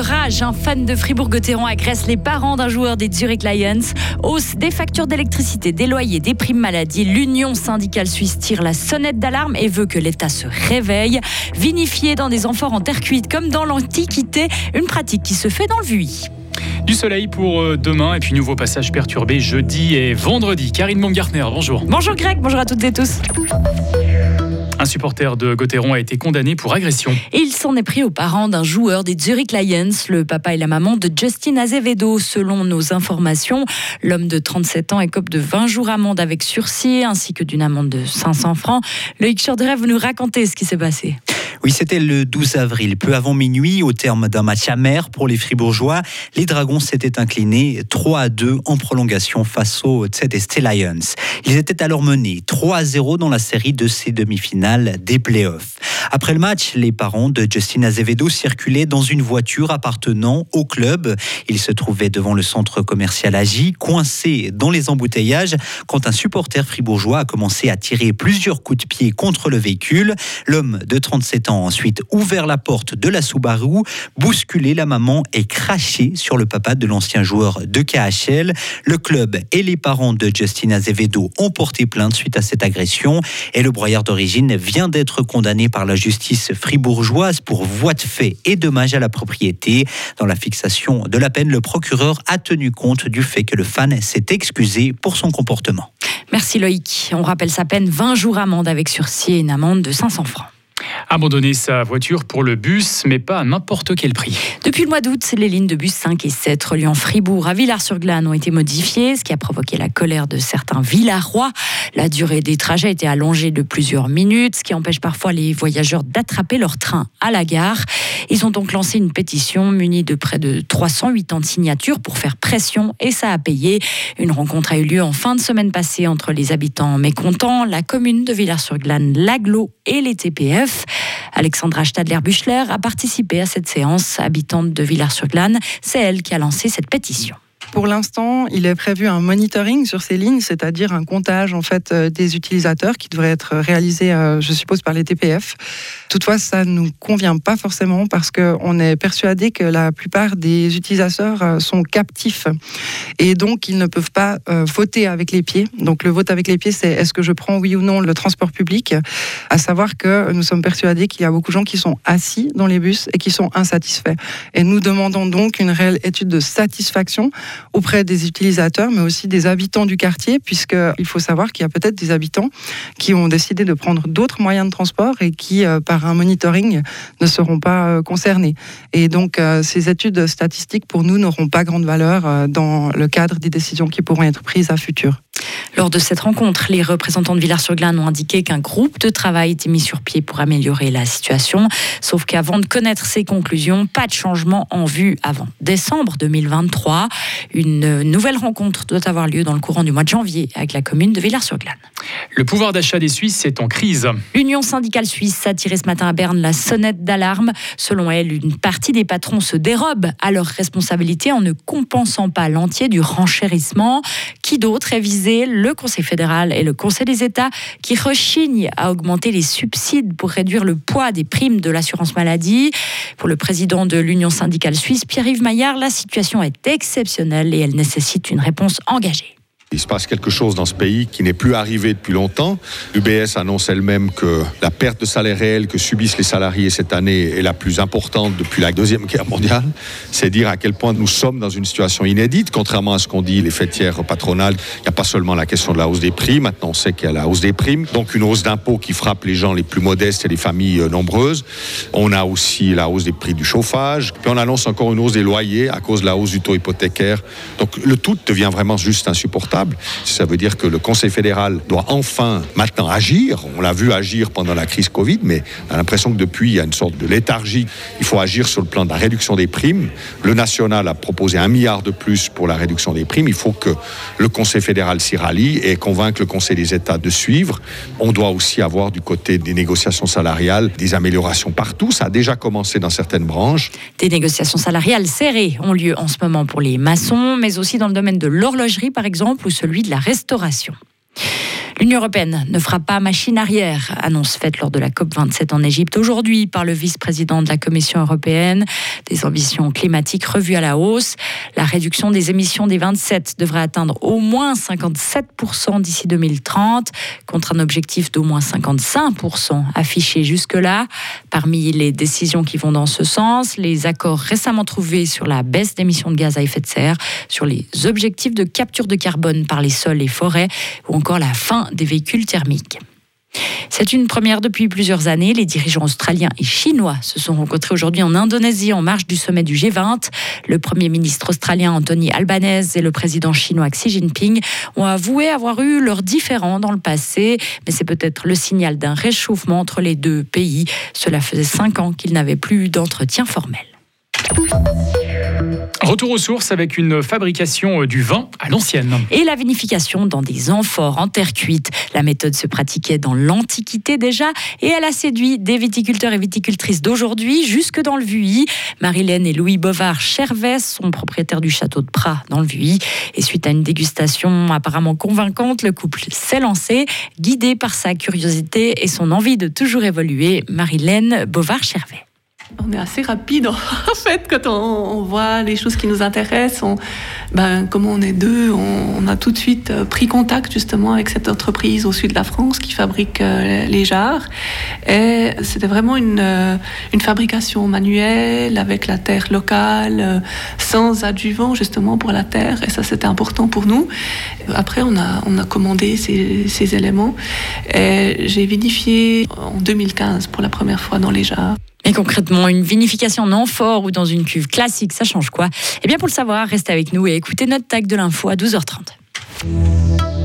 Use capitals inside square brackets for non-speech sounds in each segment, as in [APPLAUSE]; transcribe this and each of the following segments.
rage. Un fan de Fribourg-Gotteron agresse les parents d'un joueur des Zurich Lions. Hausse des factures d'électricité, des loyers, des primes maladie. L'Union syndicale suisse tire la sonnette d'alarme et veut que l'État se réveille. Vinifier dans des amphores en terre cuite comme dans l'Antiquité, une pratique qui se fait dans le VUI. Du soleil pour euh, demain et puis nouveau passage perturbé jeudi et vendredi. Karine Baumgartner, bonjour. Bonjour Greg, bonjour à toutes et tous. Supporter de Gauthieron a été condamné pour agression. Il s'en est pris aux parents d'un joueur des Zurich Lions, le papa et la maman de Justin Azevedo. Selon nos informations, l'homme de 37 ans écope de 20 jours amende avec sursis ainsi que d'une amende de 500 francs. Loïc Chorderev, vous nous raconter ce qui s'est passé. Oui, c'était le 12 avril, peu avant minuit, au terme d'un match amer pour les Fribourgeois. Les Dragons s'étaient inclinés 3 à 2 en prolongation face aux ZST Lions. Ils étaient alors menés 3 à 0 dans la série de ces demi-finales des playoffs. Après le match, les parents de Justin Azevedo circulaient dans une voiture appartenant au club. Ils se trouvaient devant le centre commercial Agi, coincés dans les embouteillages, quand un supporter fribourgeois a commencé à tirer plusieurs coups de pied contre le véhicule. L'homme de 37 ensuite ouvert la porte de la Subaru, bousculé la maman et craché sur le papa de l'ancien joueur de KHL. Le club et les parents de Justin Azevedo ont porté plainte suite à cette agression et le broyeur d'origine vient d'être condamné par la justice fribourgeoise pour voie de fait et dommage à la propriété. Dans la fixation de la peine, le procureur a tenu compte du fait que le fan s'est excusé pour son comportement. Merci Loïc. On rappelle sa peine 20 jours amende avec sursis et une amende de 500 francs. Abandonner sa voiture pour le bus, mais pas à n'importe quel prix. Depuis le mois d'août, les lignes de bus 5 et 7 reliant Fribourg à Villars-sur-Glane ont été modifiées, ce qui a provoqué la colère de certains Villarois. La durée des trajets a été allongée de plusieurs minutes, ce qui empêche parfois les voyageurs d'attraper leur train à la gare. Ils ont donc lancé une pétition munie de près de 380 signatures pour faire pression et ça a payé. Une rencontre a eu lieu en fin de semaine passée entre les habitants mécontents, la commune de Villars-sur-Glane, l'aglo et les TPF. Alexandra Stadler-Buchler a participé à cette séance, habitante de Villars-sur-Glane. C'est elle qui a lancé cette pétition. Pour l'instant, il est prévu un monitoring sur ces lignes, c'est-à-dire un comptage en fait euh, des utilisateurs qui devrait être réalisé, euh, je suppose, par les TPF. Toutefois, ça ne nous convient pas forcément parce qu'on est persuadé que la plupart des utilisateurs euh, sont captifs et donc ils ne peuvent pas voter avec les pieds. Donc le vote avec les pieds, c'est est-ce que je prends oui ou non le transport public? À savoir que nous sommes persuadés qu'il y a beaucoup de gens qui sont assis dans les bus et qui sont insatisfaits. Et nous demandons donc une réelle étude de satisfaction auprès des utilisateurs, mais aussi des habitants du quartier, puisqu'il faut savoir qu'il y a peut-être des habitants qui ont décidé de prendre d'autres moyens de transport et qui, euh, par un monitoring, ne seront pas euh, concernés. Et donc, euh, ces études statistiques, pour nous, n'auront pas grande valeur dans le cadre des décisions qui pourront être prises à futur. Lors de cette rencontre, les représentants de Villars-sur-Glane ont indiqué qu'un groupe de travail était mis sur pied pour améliorer la situation. Sauf qu'avant de connaître ces conclusions, pas de changement en vue avant décembre 2023. Une nouvelle rencontre doit avoir lieu dans le courant du mois de janvier avec la commune de Villars-sur-Glane. Le pouvoir d'achat des Suisses est en crise. L'Union syndicale suisse a tiré ce matin à Berne la sonnette d'alarme. Selon elle, une partie des patrons se dérobent à leurs responsabilités en ne compensant pas l'entier du renchérissement. Qui d'autre est visé? Le Conseil fédéral et le Conseil des États qui rechignent à augmenter les subsides pour réduire le poids des primes de l'assurance maladie. Pour le président de l'Union syndicale suisse, Pierre-Yves Maillard, la situation est exceptionnelle et elle nécessite une réponse engagée. Il se passe quelque chose dans ce pays qui n'est plus arrivé depuis longtemps. L'UBS annonce elle-même que la perte de salaire réel que subissent les salariés cette année est la plus importante depuis la Deuxième Guerre mondiale. C'est dire à quel point nous sommes dans une situation inédite. Contrairement à ce qu'ont dit les fêtières patronales, il n'y a pas seulement la question de la hausse des prix. Maintenant, on sait qu'il y a la hausse des primes. Donc, une hausse d'impôts qui frappe les gens les plus modestes et les familles euh, nombreuses. On a aussi la hausse des prix du chauffage. Puis, on annonce encore une hausse des loyers à cause de la hausse du taux hypothécaire. Donc, le tout devient vraiment juste insupportable. Ça veut dire que le Conseil fédéral doit enfin maintenant agir. On l'a vu agir pendant la crise Covid, mais on a l'impression que depuis, il y a une sorte de léthargie. Il faut agir sur le plan de la réduction des primes. Le national a proposé un milliard de plus pour la réduction des primes. Il faut que le Conseil fédéral s'y rallie et convaincre le Conseil des États de suivre. On doit aussi avoir du côté des négociations salariales des améliorations partout. Ça a déjà commencé dans certaines branches. Des négociations salariales serrées ont lieu en ce moment pour les maçons, mais aussi dans le domaine de l'horlogerie, par exemple, celui de la restauration. L'Union européenne ne fera pas machine arrière, annonce faite lors de la COP27 en Égypte aujourd'hui par le vice-président de la Commission européenne. Des ambitions climatiques revues à la hausse. La réduction des émissions des 27 devrait atteindre au moins 57% d'ici 2030, contre un objectif d'au moins 55% affiché jusque-là. Parmi les décisions qui vont dans ce sens, les accords récemment trouvés sur la baisse d'émissions de gaz à effet de serre, sur les objectifs de capture de carbone par les sols et forêts, ou encore la fin des véhicules thermiques. C'est une première depuis plusieurs années. Les dirigeants australiens et chinois se sont rencontrés aujourd'hui en Indonésie en marge du sommet du G20. Le Premier ministre australien Anthony Albanese et le président chinois Xi Jinping ont avoué avoir eu leurs différends dans le passé, mais c'est peut-être le signal d'un réchauffement entre les deux pays. Cela faisait cinq ans qu'ils n'avaient plus d'entretien formel. Retour aux sources avec une fabrication euh, du vin à l'ancienne. Et la vinification dans des amphores en terre cuite. La méthode se pratiquait dans l'Antiquité déjà et elle a séduit des viticulteurs et viticultrices d'aujourd'hui jusque dans le Vuilly. Marilène et Louis Bovard Chervès sont propriétaires du château de Prat dans le Vuilly. Et suite à une dégustation apparemment convaincante, le couple s'est lancé, guidé par sa curiosité et son envie de toujours évoluer. Marilène Bovard Chervais. On est assez rapide [LAUGHS] en fait quand on, voit les choses qui nous intéressent. On, ben, comme on est deux, on, a tout de suite euh, pris contact justement avec cette entreprise au sud de la France qui fabrique euh, les jarres. Et c'était vraiment une, euh, une, fabrication manuelle avec la terre locale, sans adjuvant justement pour la terre. Et ça c'était important pour nous. Après on a, commandé ces, ces éléments. Et j'ai vinifié en 2015 pour la première fois dans les jarres. Et concrètement, une vinification en amphore ou dans une cuve classique, ça change quoi? Eh bien, pour le savoir, restez avec nous et écoutez notre tag de l'info à 12h30.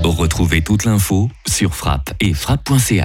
Retrouvez toute l'info sur frappe et frappe.ch.